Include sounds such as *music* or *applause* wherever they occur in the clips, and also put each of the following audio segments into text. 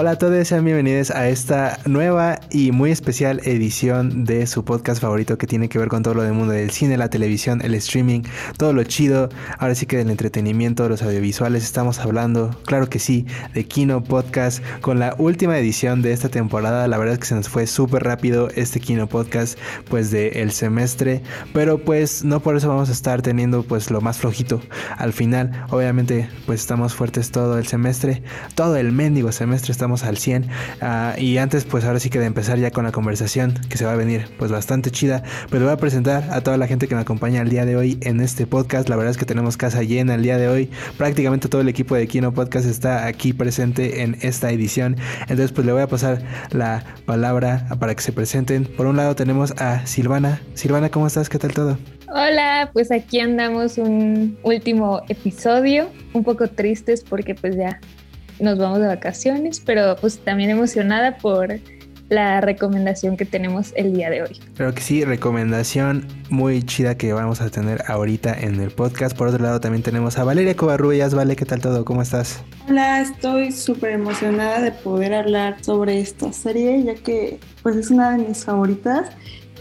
Hola a todos, sean bienvenidos a esta nueva y muy especial edición de su podcast favorito que tiene que ver con todo lo del mundo del cine, la televisión, el streaming, todo lo chido. Ahora sí que del entretenimiento, los audiovisuales, estamos hablando, claro que sí, de Kino Podcast con la última edición de esta temporada. La verdad es que se nos fue súper rápido este Kino Podcast, pues del el semestre, pero pues no por eso vamos a estar teniendo pues lo más flojito al final. Obviamente, pues estamos fuertes todo el semestre, todo el mendigo semestre estamos al 100. Ah, y antes, pues ahora sí que de empezar ya con la conversación, que se va a venir pues bastante chida, pues voy a presentar a toda la gente que me acompaña el día de hoy en este podcast. La verdad es que tenemos casa llena el día de hoy. Prácticamente todo el equipo de Kino Podcast está aquí presente en esta edición. Entonces, pues le voy a pasar la palabra para que se presenten. Por un lado tenemos a Silvana. Silvana, ¿cómo estás? ¿Qué tal todo? Hola, pues aquí andamos un último episodio, un poco tristes porque pues ya nos vamos de vacaciones, pero pues también emocionada por la recomendación que tenemos el día de hoy. Creo que sí, recomendación muy chida que vamos a tener ahorita en el podcast. Por otro lado también tenemos a Valeria Covarrubias. Vale, ¿qué tal todo? ¿Cómo estás? Hola, estoy súper emocionada de poder hablar sobre esta serie, ya que pues es una de mis favoritas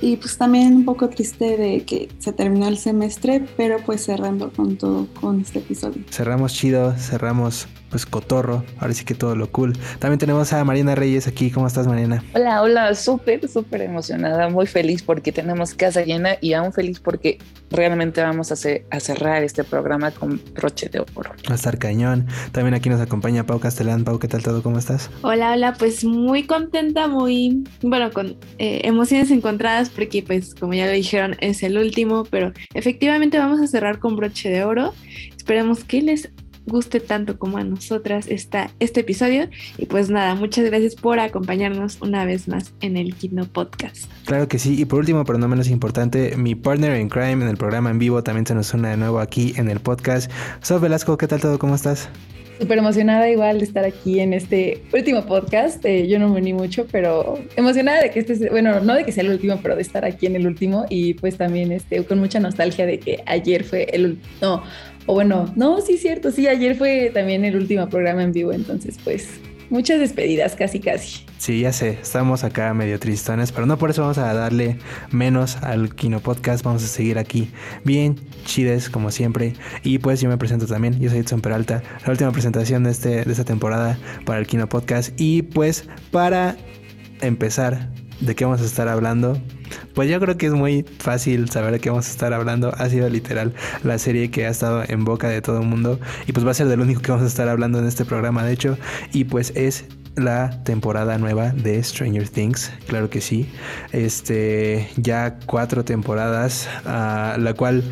y pues también un poco triste de que se terminó el semestre, pero pues cerrando con todo con este episodio. Cerramos chido, cerramos pues cotorro, ahora sí que todo lo cool. También tenemos a Mariana Reyes aquí, ¿cómo estás Mariana? Hola, hola, súper, súper emocionada, muy feliz porque tenemos casa llena y aún feliz porque realmente vamos a, a cerrar este programa con broche de oro. Va a estar cañón. También aquí nos acompaña Pau Castellán. Pau, ¿qué tal todo? ¿Cómo estás? Hola, hola, pues muy contenta, muy, bueno, con eh, emociones encontradas porque pues como ya lo dijeron es el último, pero efectivamente vamos a cerrar con broche de oro. Esperemos que les guste tanto como a nosotras esta, este episodio. Y pues nada, muchas gracias por acompañarnos una vez más en el Kino Podcast. Claro que sí. Y por último, pero no menos importante, mi partner in crime en el programa en vivo también se nos une de nuevo aquí en el podcast. Sof Velasco, ¿qué tal todo? ¿Cómo estás? Súper emocionada igual de estar aquí en este último podcast. Eh, yo no me uní mucho, pero emocionada de que este, bueno, no de que sea el último, pero de estar aquí en el último y pues también este, con mucha nostalgia de que ayer fue el, no, o bueno, no, sí, cierto, sí, ayer fue también el último programa en vivo, entonces pues muchas despedidas, casi, casi. Sí, ya sé, estamos acá medio tristones, pero no por eso vamos a darle menos al Kino Podcast, vamos a seguir aquí bien chides como siempre. Y pues yo me presento también, yo soy Edson Peralta, la última presentación de, este, de esta temporada para el Kino Podcast. Y pues para empezar, ¿de qué vamos a estar hablando? Pues yo creo que es muy fácil saber de qué vamos a estar hablando. Ha sido literal la serie que ha estado en boca de todo el mundo y pues va a ser del único que vamos a estar hablando en este programa, de hecho. Y pues es la temporada nueva de Stranger Things, claro que sí. Este, ya cuatro temporadas, uh, la cual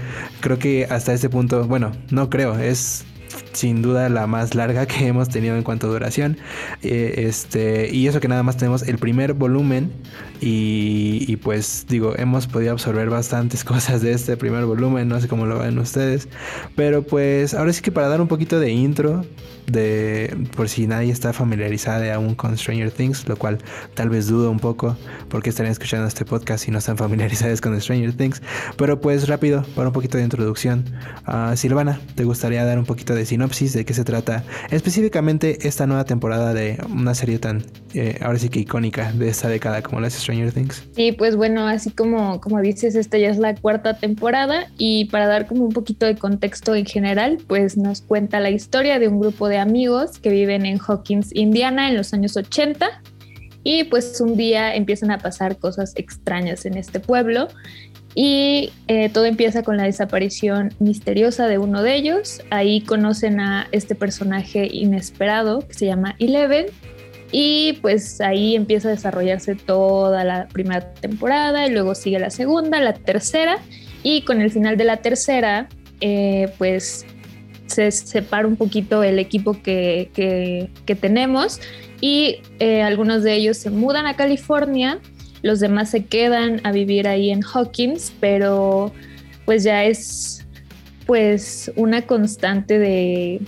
creo que hasta este punto, bueno, no creo, es sin duda la más larga que *laughs* hemos tenido en cuanto a duración. Eh, este, y eso que nada más tenemos el primer volumen. Y, pues digo, hemos podido absorber bastantes *laughs* cosas de este primer volumen. No sé cómo lo ven ustedes. Pero pues ahora sí que para dar un poquito de intro. De por si nadie está familiarizada aún con Stranger Things, lo cual tal vez dudo un poco porque estarían escuchando este podcast si no están *laughs* familiarizados con Stranger Things. Pero pues rápido, para un poquito de introducción. Uh, Silvana, ¿te gustaría dar un poquito de sinopsis de qué se trata específicamente esta nueva temporada de una serie tan, eh, ahora sí que icónica de esta década como la Stranger Things? Sí, pues bueno, así como, como dices, esta ya es la cuarta temporada y para dar como un poquito de contexto en general, pues nos cuenta la historia de un grupo de amigos que viven en Hawkins, Indiana, en los años 80 y pues un día empiezan a pasar cosas extrañas en este pueblo y eh, todo empieza con la desaparición misteriosa de uno de ellos. Ahí conocen a este personaje inesperado que se llama Eleven. Y pues ahí empieza a desarrollarse toda la primera temporada y luego sigue la segunda, la tercera. Y con el final de la tercera, eh, pues se separa un poquito el equipo que, que, tenemos y eh, algunos de ellos se mudan a California los demás se quedan a vivir ahí en Hawkins, pero pues ya es pues una constante de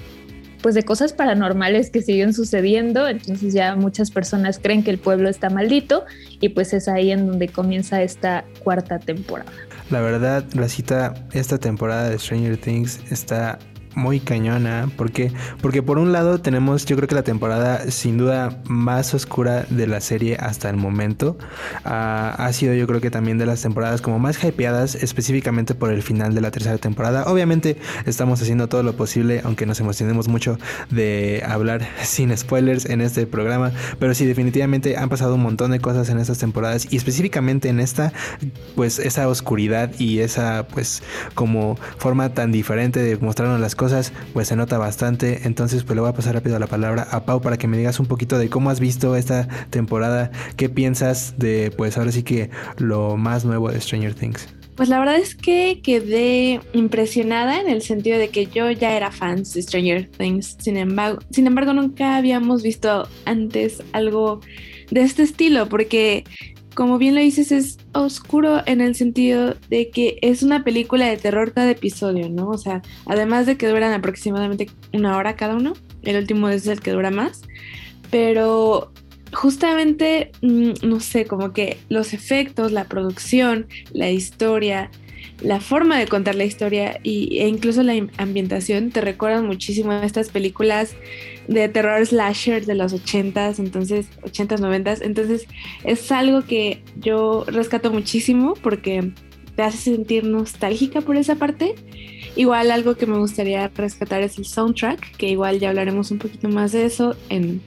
pues de cosas paranormales que siguen sucediendo, entonces ya muchas personas creen que el pueblo está maldito y pues es ahí en donde comienza esta cuarta temporada. La verdad, la cita, esta temporada de Stranger Things está muy cañona. ¿Por Porque por un lado tenemos, yo creo que la temporada sin duda más oscura de la serie hasta el momento. Ah, ha sido yo creo que también de las temporadas como más hypeadas, específicamente por el final de la tercera temporada. Obviamente estamos haciendo todo lo posible, aunque nos emocionemos mucho de hablar *laughs* sin spoilers en este programa. Pero sí, definitivamente han pasado un montón de cosas en estas temporadas y específicamente en esta, pues esa oscuridad y esa pues como forma tan diferente de mostrarnos las cosas, pues se nota bastante. Entonces, pues le voy a pasar rápido la palabra a Pau para que me digas un poquito de cómo has visto esta temporada, qué piensas de, pues ahora sí que lo más nuevo de Stranger Things. Pues la verdad es que quedé impresionada en el sentido de que yo ya era fan de Stranger Things. Sin embargo, sin embargo, nunca habíamos visto antes algo de este estilo, porque como bien lo dices, es oscuro en el sentido de que es una película de terror cada episodio, ¿no? O sea, además de que duran aproximadamente una hora cada uno, el último es el que dura más, pero justamente, mm, no sé, como que los efectos, la producción, la historia, la forma de contar la historia y, e incluso la ambientación te recuerdan muchísimo a estas películas de terror slasher de los 80s, entonces 80s, 90s, entonces es algo que yo rescato muchísimo porque te hace sentir nostálgica por esa parte. Igual algo que me gustaría rescatar es el soundtrack, que igual ya hablaremos un poquito más de eso en,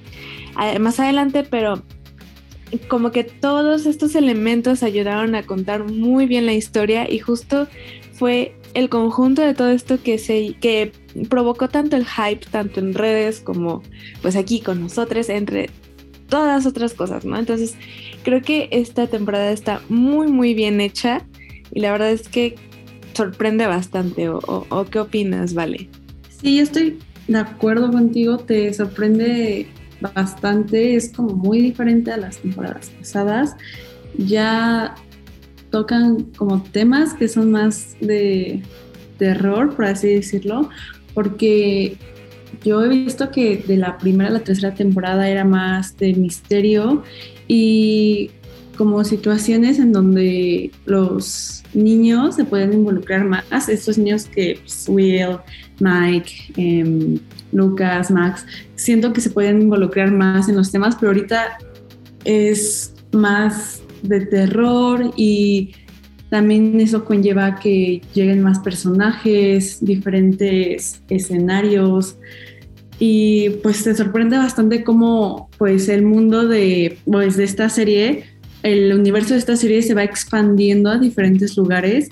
más adelante, pero como que todos estos elementos ayudaron a contar muy bien la historia y justo fue el conjunto de todo esto que se que provocó tanto el hype tanto en redes como pues aquí con nosotros entre todas otras cosas, ¿no? Entonces creo que esta temporada está muy muy bien hecha y la verdad es que sorprende bastante o, qué opinas, Vale. Sí, yo estoy de acuerdo contigo, te sorprende bastante, es como muy diferente a las temporadas pasadas. Ya tocan como temas que son más de terror, por así decirlo, porque yo he visto que de la primera a la tercera temporada era más de misterio y como situaciones en donde los niños se pueden involucrar más, estos niños que pues, Will, Mike, em, Lucas, Max, siento que se pueden involucrar más en los temas, pero ahorita es más de terror y también eso conlleva que lleguen más personajes, diferentes escenarios. Y pues te sorprende bastante cómo pues el mundo de, pues, de esta serie, el universo de esta serie se va expandiendo a diferentes lugares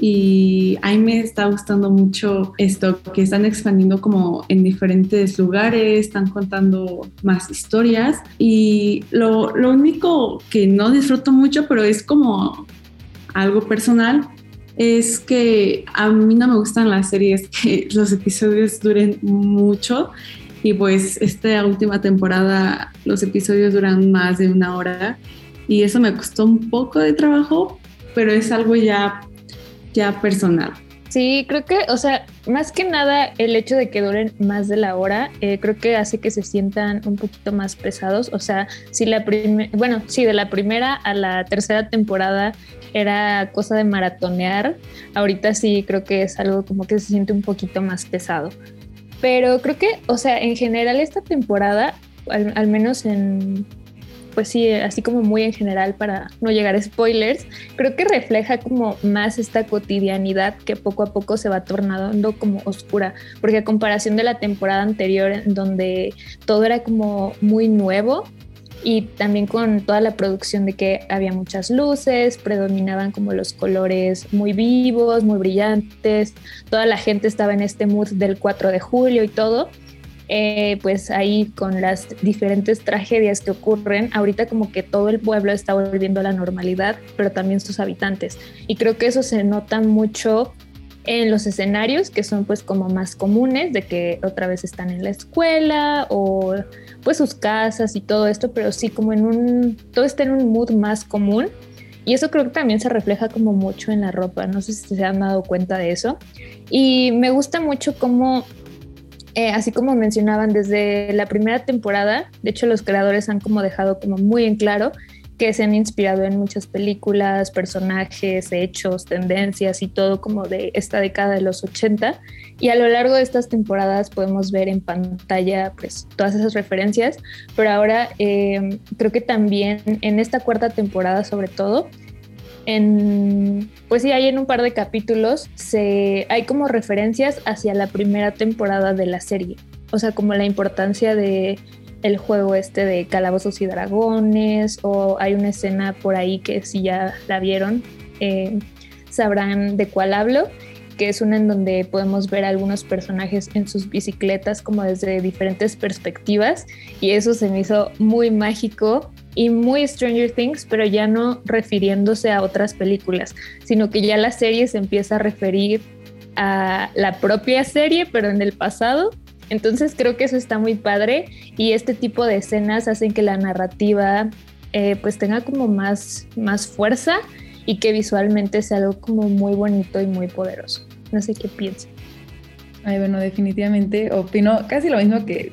y a mí me está gustando mucho esto, que están expandiendo como en diferentes lugares, están contando más historias. Y lo, lo único que no disfruto mucho, pero es como algo personal, es que a mí no me gustan las series *laughs* que los episodios duren mucho. Y pues esta última temporada los episodios duran más de una hora. Y eso me costó un poco de trabajo, pero es algo ya ya personal. Sí, creo que, o sea, más que nada el hecho de que duren más de la hora, eh, creo que hace que se sientan un poquito más pesados. O sea, si la primera, bueno, sí, de la primera a la tercera temporada era cosa de maratonear, ahorita sí creo que es algo como que se siente un poquito más pesado. Pero creo que, o sea, en general esta temporada, al menos en pues sí, así como muy en general para no llegar a spoilers, creo que refleja como más esta cotidianidad que poco a poco se va tornando como oscura, porque a comparación de la temporada anterior en donde todo era como muy nuevo, y también con toda la producción de que había muchas luces, predominaban como los colores muy vivos, muy brillantes, toda la gente estaba en este mood del 4 de julio y todo. Eh, pues ahí con las diferentes tragedias que ocurren, ahorita como que todo el pueblo está volviendo a la normalidad, pero también sus habitantes. Y creo que eso se nota mucho en los escenarios que son pues como más comunes de que otra vez están en la escuela o pues sus casas y todo esto, pero sí como en un, todo está en un mood más común y eso creo que también se refleja como mucho en la ropa, no sé si se han dado cuenta de eso y me gusta mucho como eh, así como mencionaban desde la primera temporada, de hecho los creadores han como dejado como muy en claro que se han inspirado en muchas películas, personajes, hechos, tendencias y todo como de esta década de los 80. Y a lo largo de estas temporadas podemos ver en pantalla pues todas esas referencias, pero ahora eh, creo que también en esta cuarta temporada sobre todo, en, pues sí, hay en un par de capítulos, se, hay como referencias hacia la primera temporada de la serie, o sea, como la importancia de el juego este de Calabozos y Dragones, o hay una escena por ahí que si ya la vieron, eh, sabrán de cuál hablo, que es una en donde podemos ver algunos personajes en sus bicicletas como desde diferentes perspectivas, y eso se me hizo muy mágico y muy Stranger Things, pero ya no refiriéndose a otras películas, sino que ya la serie se empieza a referir a la propia serie, pero en el pasado entonces creo que eso está muy padre y este tipo de escenas hacen que la narrativa eh, pues tenga como más, más fuerza y que visualmente sea algo como muy bonito y muy poderoso. No sé qué piensan. Ay, bueno, definitivamente opino casi lo mismo que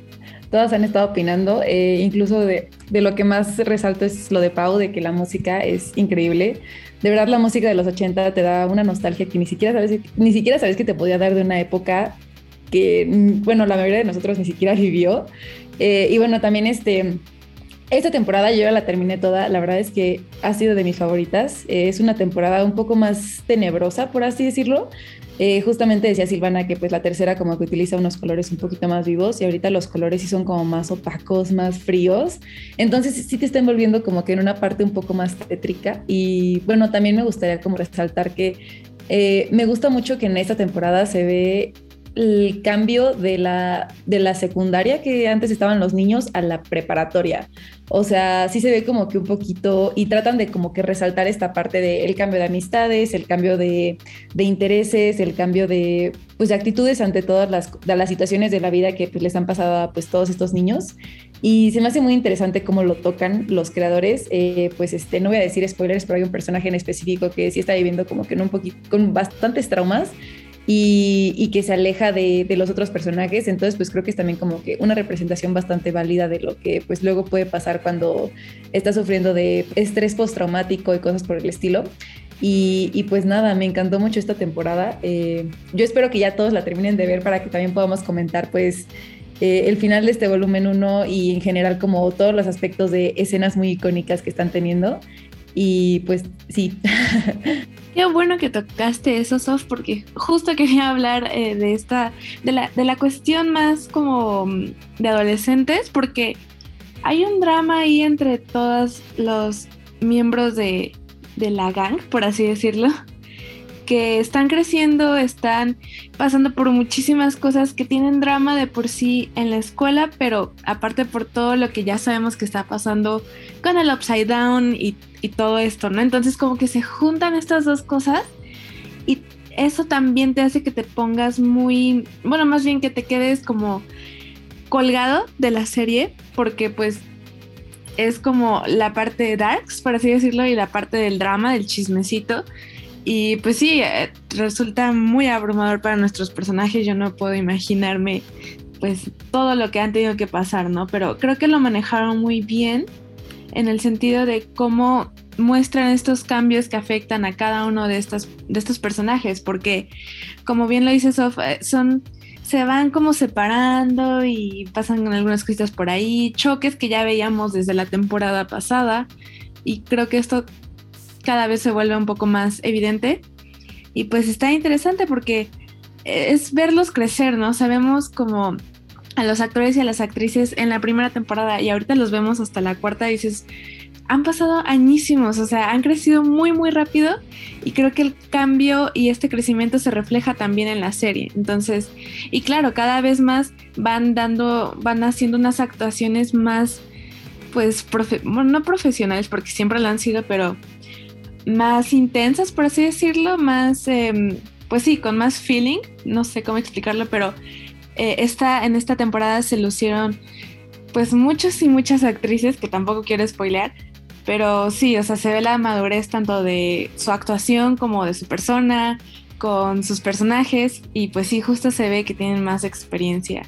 todas han estado opinando, eh, incluso de, de, lo que más resalto es lo de Pau, de que la música es increíble. De verdad la música de los 80 te da una nostalgia que ni siquiera sabes, ni siquiera sabes que te podía dar de una época que, mm, bueno, la mayoría de nosotros ni siquiera *laughs* vivió. Eh, y bueno, también este, esta temporada yo ya la terminé toda, la verdad es que ha sido de mis favoritas. Eh, es una temporada un poco más tenebrosa, por así decirlo. Eh, justamente decía Silvana que pues la tercera como que utiliza unos colores un poquito más vivos y ahorita los colores sí son como más opacos, más fríos. Entonces sí te está envolviendo como que en una parte un poco más tétrica. Y bueno, también me gustaría como resaltar que me gusta mucho que en esta temporada se ve el cambio de la, de la secundaria que antes estaban los niños a la preparatoria. O sea, sí se ve como que un poquito y tratan de como que resaltar esta parte del cambio de amistades, el cambio de, de, intereses, el cambio de, pues, de actitudes ante todas las, las situaciones de la vida que pues, les han pasado a pues, todos estos niños. Y se me hace muy interesante cómo lo tocan los creadores. Eh, pues este, no voy a decir spoilers, pero hay un personaje en específico que sí está viviendo como que un poquito, con bastantes traumas y, que se aleja de, los otros personajes. Entonces, pues creo que es también como que una representación bastante válida de lo que pues luego puede pasar cuando estás sufriendo de estrés postraumático y cosas por el estilo. Y, pues nada, me encantó mucho esta temporada. Eh, yo espero que ya todos la terminen de ver para que también podamos comentar pues eh, el final de este volumen 1 y en general como todos los aspectos de escenas muy icónicas que están teniendo. Y pues sí. *laughs* Qué bueno que tocaste eso, Sof, porque justo quería hablar eh, de esta, de la, de la cuestión más como mm, de adolescentes, porque hay un drama ahí entre todos los miembros de, de la gang, por así decirlo, que están creciendo, están pasando por muchísimas cosas que tienen drama de por sí en la escuela, pero aparte por todo lo que ya sabemos que está pasando con el upside down y, todo esto, ¿no? Entonces como que se juntan estas dos cosas y eso también te hace que te pongas muy, bueno, más bien que te quedes como colgado de la serie, porque pues es como la parte de darks, por así decirlo, y la parte del drama, del chismecito. Y pues sí, eh, resulta muy abrumador para nuestros personajes. Yo no puedo imaginarme pues todo lo que han tenido que pasar, ¿no? Pero creo que lo manejaron muy bien en el sentido de cómo muestran estos cambios que afectan a cada uno de estos, de estos personajes, porque como bien lo dice Sof, eh, son, se van como separando y pasan algunas cosas por ahí, choques que ya veíamos desde la temporada pasada, y creo que esto cada vez se vuelve un poco más evidente. Y pues está interesante porque es verlos crecer, ¿no? Sabemos como a los actores y a las actrices en la primera temporada y ahorita los vemos hasta la cuarta y dices, han pasado añísimos, o sea, han crecido muy, muy rápido y creo que el cambio y este crecimiento se refleja también en la serie. Entonces, y claro, cada vez más van dando, van haciendo unas actuaciones más, pues, no profesionales porque siempre lo han sido, pero más intensas, por así decirlo, más, em, pues sí, con más feeling, no sé cómo explicarlo, pero eh, esta, en esta temporada se lucieron pues muchos y muchas actrices, que tampoco quiero spoilear, pero sí, o sea, se ve la madurez tanto de su actuación como de su persona, con sus personajes, y pues sí, justo se ve que tienen más experiencia.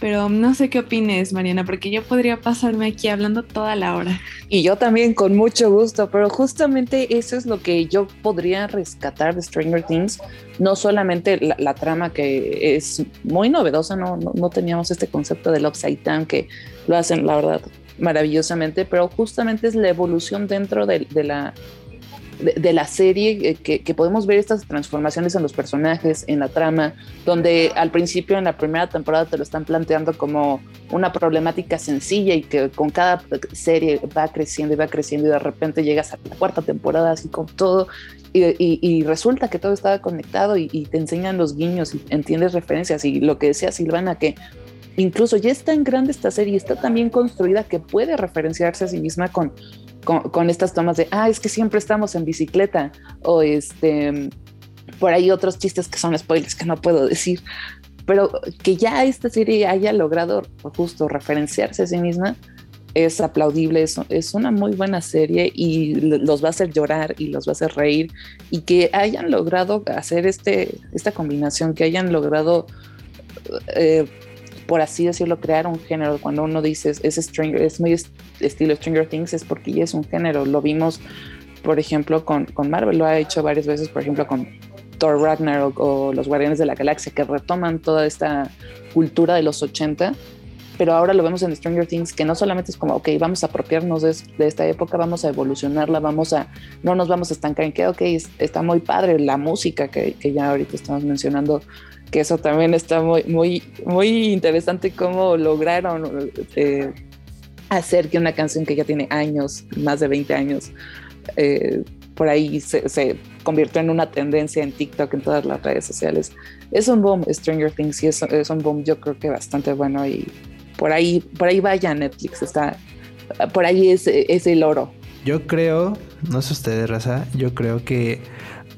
Pero no sé qué opines, Mariana, porque yo podría pasarme aquí hablando toda la hora. Y yo también con mucho gusto, pero justamente eso es lo que yo podría rescatar de Stranger Things, no solamente la, trama que es muy novedosa, no, no, teníamos este concepto del upside down que lo hacen, la verdad, maravillosamente, pero justamente es la evolución dentro de la de, la serie, eh, que, podemos ver estas transformaciones en los personajes, en la trama, donde al principio en la primera temporada te lo están planteando como una problemática sencilla y que con cada serie va creciendo y va creciendo y de repente llegas a la cuarta temporada así con todo y, resulta que todo estaba conectado y, te enseñan los guiños y entiendes referencias. Y lo que decía Silvana que incluso ya está en grande esta serie, está tan bien construida que puede referenciarse a sí misma con con, estas tomas de, ah, es que siempre estamos en bicicleta, o este, por ahí otros chistes que son spoilers que no puedo decir, pero que ya esta serie haya logrado justo referenciarse a sí misma es aplaudible, es, es una muy buena serie y los va a hacer llorar y los va a hacer reír y que hayan logrado hacer este, esta combinación, que hayan logrado eh, por así decirlo, crear un género. Cuando uno dice es, Stranger, es muy estilo Stranger Things, es porque ya es un género. Lo vimos, por ejemplo, con, con Marvel, lo ha hecho varias veces, por ejemplo, con Thor Ragnarok o, los Guardianes de la Galaxia, que retoman toda esta cultura de los 80 pero ahora lo vemos en Stranger Things que no solamente es como, ok, vamos a apropiarnos de, esta época, vamos a evolucionarla, vamos a, no nos vamos a estancar en que, ok, está muy padre la música que, que ya ahorita estamos mencionando, que eso también está muy, muy, muy interesante cómo lograron eh, hacer que una canción que ya tiene años, más de 20 años, eh, por ahí se, convirtió en una tendencia en TikTok, en todas las redes sociales. Es un boom Stranger Things y es, es un boom yo creo que bastante bueno y por ahí, por ahí vaya Netflix, está, por ahí es, es el oro. Yo creo, no sé ustedes, Raza, yo creo que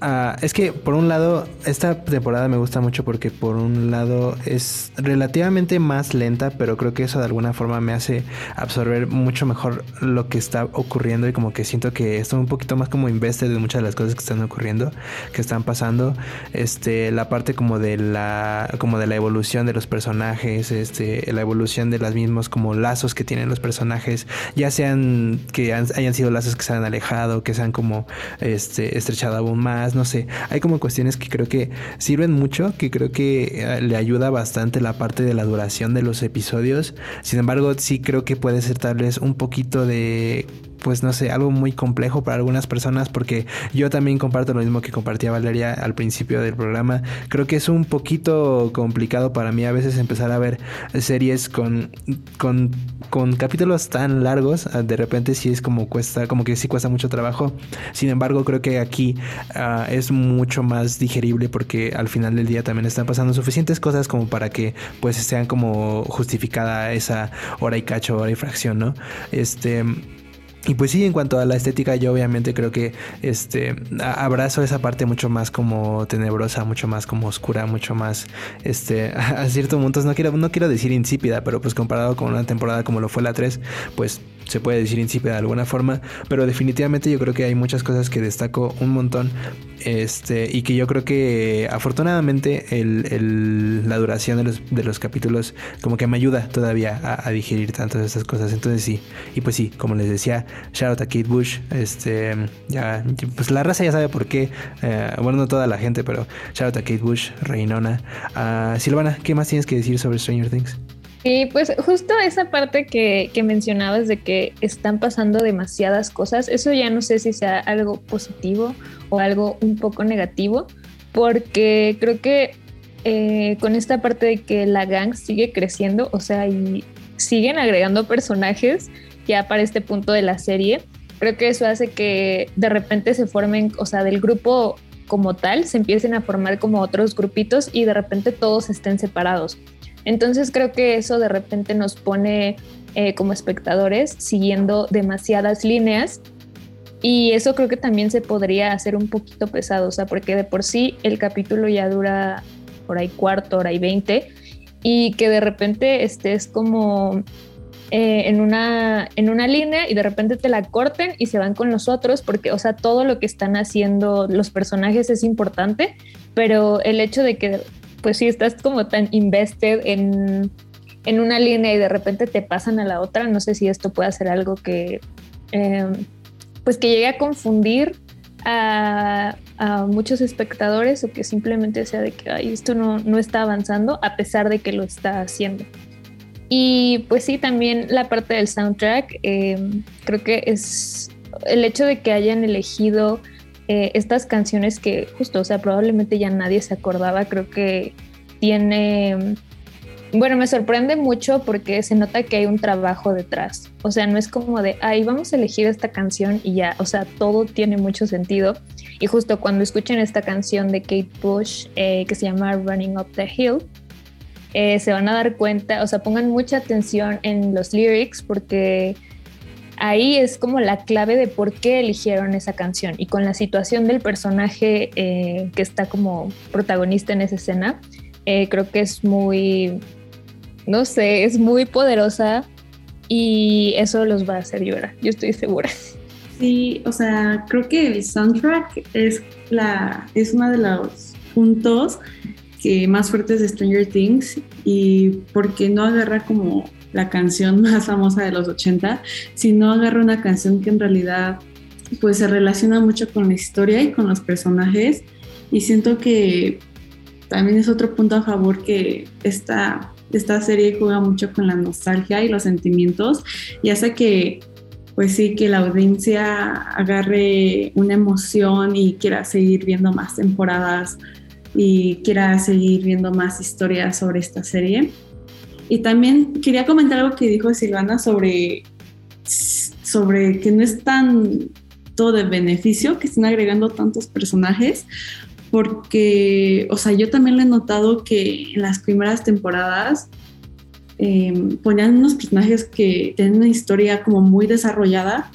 Ah, es que por un lado, esta temporada me gusta mucho porque por un lado es relativamente más lenta, pero creo que eso de alguna forma me hace absorber mucho mejor lo que está ocurriendo y como que siento que estoy un poquito más como invested de muchas de las cosas que están ocurriendo, que están pasando. Este, la parte como de la, como de la evolución de los personajes, este, la evolución de los mismos como lazos que tienen los personajes, ya sean que hayan sido lazos que se han alejado, que se han como este, estrechado aún más no sé. Hay como cuestiones que creo que sirven mucho, que creo que eh, le ayuda bastante la parte de la duración de los episodios. Sin embargo, sí creo que puede ser tal vez un poquito de pues no sé, algo muy complejo para algunas personas porque yo también comparto lo mismo que compartía Valeria al principio del programa. Creo que es un poquito complicado para mí a veces empezar a ver series con, con, con capítulos tan largos. Ah, de repente sí es como cuesta, como que sí cuesta mucho trabajo. Sin embargo, creo que aquí es mucho más digerible porque al final del día también están pasando suficientes cosas como para que pues sean como justificada esa hora y cacho, hora y fracción, ¿no? Este y pues sí, en cuanto a la estética, yo obviamente creo que este abrazo esa parte mucho más como tenebrosa, mucho más como oscura, mucho más este *laughs* a cierto punto, no quiero no quiero decir insípida, pero pues comparado con una temporada como lo fue la 3, pues se puede decir insípida de alguna forma, pero definitivamente yo creo que hay muchas cosas que destaco un montón este, y que yo creo que afortunadamente el, la duración de los, de los, capítulos como que me ayuda todavía a, digerir tantas de estas cosas. Entonces sí, y pues sí, como les decía, shout out a Kate Bush, este, ya, pues la raza ya sabe por qué, eh, bueno, no toda la gente, pero shout out a Kate Bush, Reinona. Uh, Silvana, ¿qué más tienes que decir sobre Stranger Things? Sí, pues justo esa parte que, que, mencionabas de que están pasando demasiadas cosas, eso ya no sé si sea algo positivo o algo un poco negativo, porque creo que eh, con esta parte de que la gang sigue creciendo, o sea, y siguen agregando personajes ya para este punto de la serie, creo que eso hace que de repente se formen, o sea, del grupo como tal, se empiecen a formar como otros grupitos y de repente todos estén separados. Entonces creo que eso de repente nos pone eh, como espectadores siguiendo demasiadas líneas Y eso creo que también se podría hacer un poquito pesado, o sea, porque de por sí el capítulo ya dura por ahí cuarto, hora y veinte, y que de repente estés como eh, en, una, en una línea y de repente te la corten y se van con los otros, porque, o sea, todo lo que están haciendo los personajes es importante, pero el hecho de que, pues si estás como tan invested en, en una línea y de repente te pasan a la otra, no sé si esto puede ser algo que, em, pues que llegue a confundir a, muchos espectadores o que simplemente sea de que esto no, no está avanzando a pesar de que lo está haciendo. Y pues sí, también la parte del soundtrack, em, creo que es el hecho de que hayan elegido eh, estas canciones que justo, o sea, probablemente ya nadie se acordaba, creo que tiene, bueno, me sorprende mucho porque se nota que hay un trabajo detrás, o sea, no es como de, ahí vamos a elegir esta canción y ya, o sea, todo tiene mucho sentido. Y justo cuando escuchen esta canción de Kate Bush eh, que se llama Running Up the Hill, eh, se van a dar cuenta, o sea, pongan mucha atención en los lyrics porque ahí es como la clave de por qué eligieron esa canción y con la situación del personaje eh, que está como protagonista en esa escena, eh, creo que es muy, no sé, es muy poderosa y eso los va a hacer llorar, yo estoy segura. Sí, o sea, creo que el soundtrack es, la, es uno de los puntos más fuertes de Stranger Things y porque no agarra como la canción *laughs* más famosa de los 80, sino agarra una canción que en realidad pues se relaciona mucho con la historia y con los personajes y siento que también es otro punto a favor que esta, esta serie juega mucho con la nostalgia y los sentimientos y hace que pues sí, que la audiencia agarre una emoción y quiera seguir viendo más temporadas y quiera seguir viendo más historias sobre esta serie. Y también quería comentar algo que dijo Silvana sobre, sobre que no es tan todo de beneficio que estén agregando tantos personajes, porque, o sea, yo también lo he notado que en las primeras temporadas eh, ponían unos personajes que tienen una historia como muy desarrollada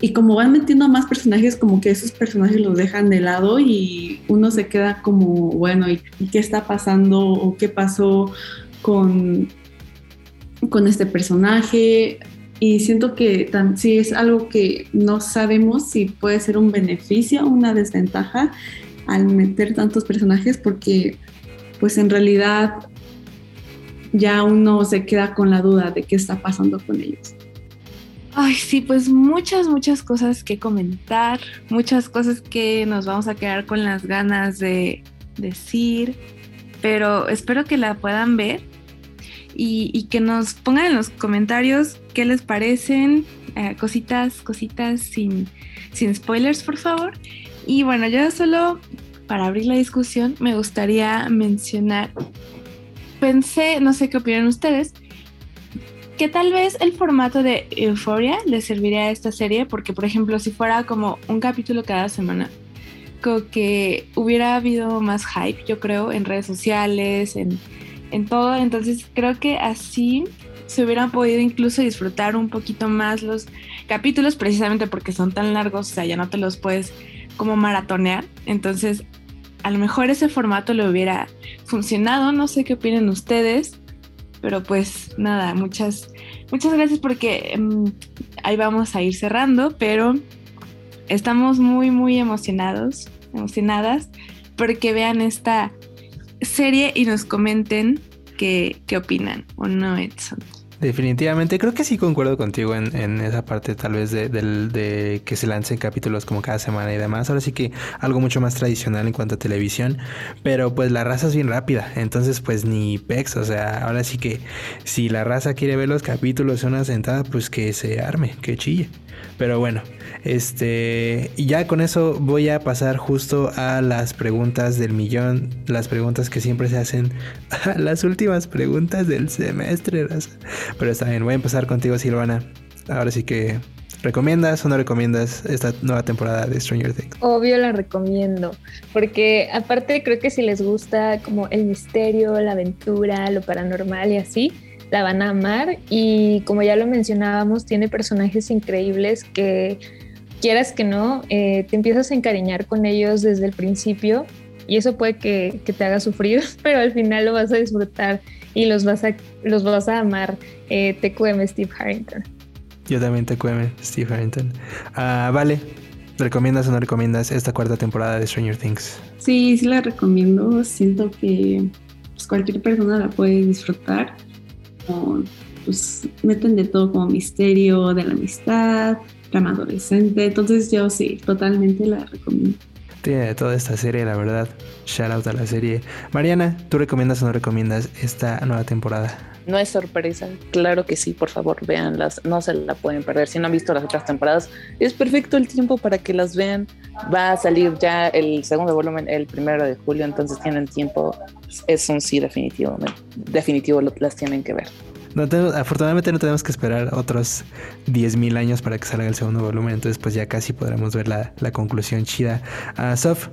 y como van metiendo más personajes, como que esos personajes los dejan de lado y uno se queda como, bueno, ¿y, qué está pasando? ¿O qué pasó con, con este personaje? Y siento que tan, sí es algo que no sabemos si puede ser un beneficio o una desventaja al meter tantos personajes porque pues en realidad ya uno se queda con la duda de qué está pasando con ellos. Ay, sí, pues muchas, muchas cosas que comentar, muchas cosas que nos vamos a quedar con las ganas de decir, pero espero que la puedan ver y, que nos pongan en los comentarios qué les parecen, eh, cositas, cositas sin, sin spoilers, por favor. Y bueno, yo solo para abrir la discusión me gustaría mencionar, pensé, no sé qué opinan ustedes, que tal vez el formato de Euphoria le serviría a esta serie, porque por ejemplo, si fuera como un capítulo cada semana, como que hubiera habido más hype, yo creo, en redes sociales, en, en todo. Entonces creo que así se hubieran podido incluso disfrutar un poquito más los capítulos, precisamente porque son tan largos, o sea, ya no te los puedes como maratonear. Entonces, a lo mejor ese formato le hubiera funcionado, no sé qué opinan ustedes. Pero pues nada, muchas, muchas gracias porque em, ahí vamos a ir cerrando, pero estamos muy, muy emocionados, emocionadas, porque vean esta serie y nos comenten qué, qué opinan, ¿o no, Edson? Definitivamente, creo que sí concuerdo contigo en, esa parte tal vez de, que se lancen capítulos como cada semana y demás. Ahora sí que algo mucho más tradicional en cuanto a televisión, pero pues la raza es bien rápida, entonces pues ni pex, o sea, ahora sí que si la raza quiere ver los capítulos en una sentada, pues que se arme, que chille. Pero bueno, este, y ya con eso voy a pasar justo a las preguntas del millón, las preguntas que siempre se hacen, *laughs* las últimas preguntas del semestre. Pero está bien, voy a empezar contigo, Silvana. Ahora sí que ¿Recomiendas o no recomiendas esta nueva temporada de Stranger Things? Obvio la recomiendo, porque aparte creo que si les gusta como el misterio, la aventura, lo paranormal y así, la van a amar y como ya lo mencionábamos, tiene personajes increíbles que quieras que no, eh, te empiezas a encariñar con ellos desde el principio y eso puede que, te haga sufrir, *laughs* pero al final lo vas a disfrutar y los vas a, los vas a amar. Eh, TQM Steve Harrington. Yo también TQM Steve Harrington. Ah, vale, ¿recomiendas o no recomiendas esta cuarta temporada de Stranger Things? Sí, sí la recomiendo. Siento que pues, cualquier persona la puede disfrutar. Pues meten de todo como misterio de la amistad, trama adolescente. Entonces yo sí, totalmente la recomiendo. Tiene toda esta serie, la verdad. Shout out a la serie. Mariana, ¿tú recomiendas o no recomiendas esta nueva temporada? No es sorpresa, claro que sí, por favor, véanlas, no se la pueden perder. Si no han visto las otras temporadas, es perfecto el tiempo para que las vean. Va a salir ya el segundo volumen el primero de julio, entonces tienen tiempo. Es un sí definitivo, definitivo las tienen que ver. No afortunadamente no tenemos que esperar otros 10.000 años para que salga el segundo volumen, entonces pues ya casi podremos ver la, conclusión chida. Uh, Sof,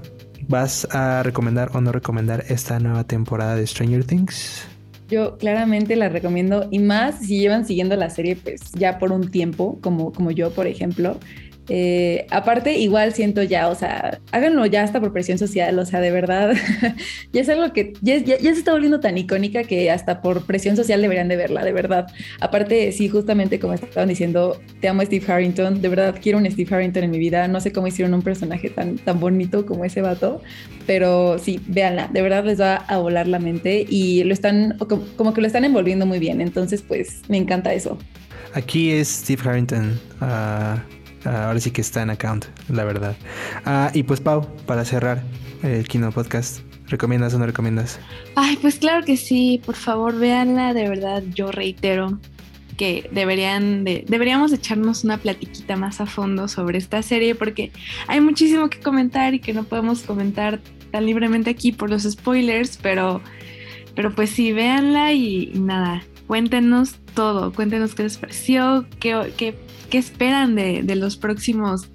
¿vas a recomendar o no recomendar esta nueva temporada de Stranger Things? Yo claramente la recomiendo y más si llevan siguiendo la serie pues ya por un tiempo, como, como yo por ejemplo. Eh, aparte, igual siento ya, o sea, háganlo ya hasta por presión social, o sea, de verdad, *laughs* ya es algo que ya, se está volviendo tan icónica que hasta por presión social deberían de verla, de verdad. Aparte, sí, justamente como estaban diciendo, te amo Steve Harrington, de verdad quiero un Steve Harrington en mi vida, no sé cómo hicieron un personaje tan, tan bonito como ese vato, pero sí, véanla, de verdad les va a volar la mente y lo están, como que lo están envolviendo muy bien, entonces pues me encanta eso. Aquí es Steve Harrington. Ah, ahora sí que está en account, la verdad. Ah, y pues Pau, para cerrar el Kino Podcast, ¿recomiendas o no recomiendas? Ay, pues claro que sí, por favor véanla, de verdad, yo reitero que deberían de, deberíamos echarnos una platiquita más a fondo sobre esta serie porque hay muchísimo que comentar y que no podemos comentar tan libremente aquí por los spoilers, pero, pero pues sí, véanla y, nada, cuéntenos todo, cuéntenos qué les pareció, qué, qué qué esperan de, de los próximos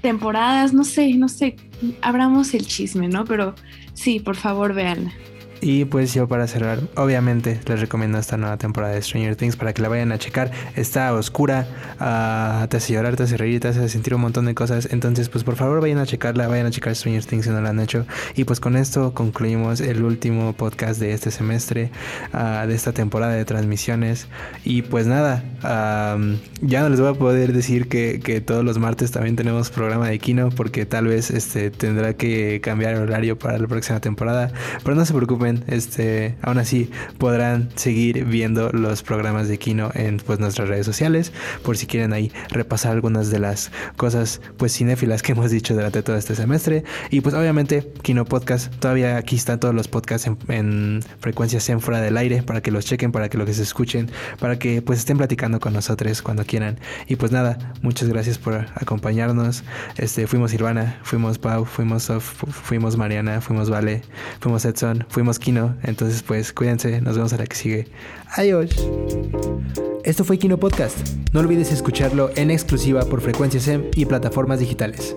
temporadas, no sé, no sé, abramos el chisme, ¿no? Pero sí, por favor, véanla. Y pues yo para cerrar, obviamente les recomiendo esta nueva temporada de Stranger Things para que la vayan a checar. Está oscura, uh, te hace llorar, te hace reír, te hace sentir un montón de cosas. Entonces pues por favor vayan a checarla, vayan a checar Stranger Things si no la han hecho. Y pues con esto concluimos el último podcast de este semestre, uh, de esta temporada de transmisiones. Y pues nada, ya no les voy a poder decir que, que, todos los martes también tenemos programa de Kino porque tal vez este, tendrá que cambiar el horario para la próxima temporada. Pero no se preocupen este, aún así podrán seguir viendo los programas de Kino en pues, nuestras redes sociales, por si quieren ahí repasar algunas de las cosas pues cinéfilas que *laughs* hemos dicho durante todo este semestre. Y pues obviamente Kino Podcast, todavía aquí están todos los podcasts en, en frecuencias en fuera del aire para que los chequen, para que los escuchen, para que pues estén platicando con nosotros cuando quieran. Y pues nada, muchas gracias por acompañarnos. Este, fuimos Silvana, fuimos Pau, fuimos Sof, fuimos Mariana, fuimos Vale, fuimos Edson, fuimos Kino. Entonces, pues cuídense, nos vemos a la que sigue. Adiós. Esto fue Kino Podcast. No olvides escucharlo en exclusiva por Frecuencia SEM y plataformas digitales.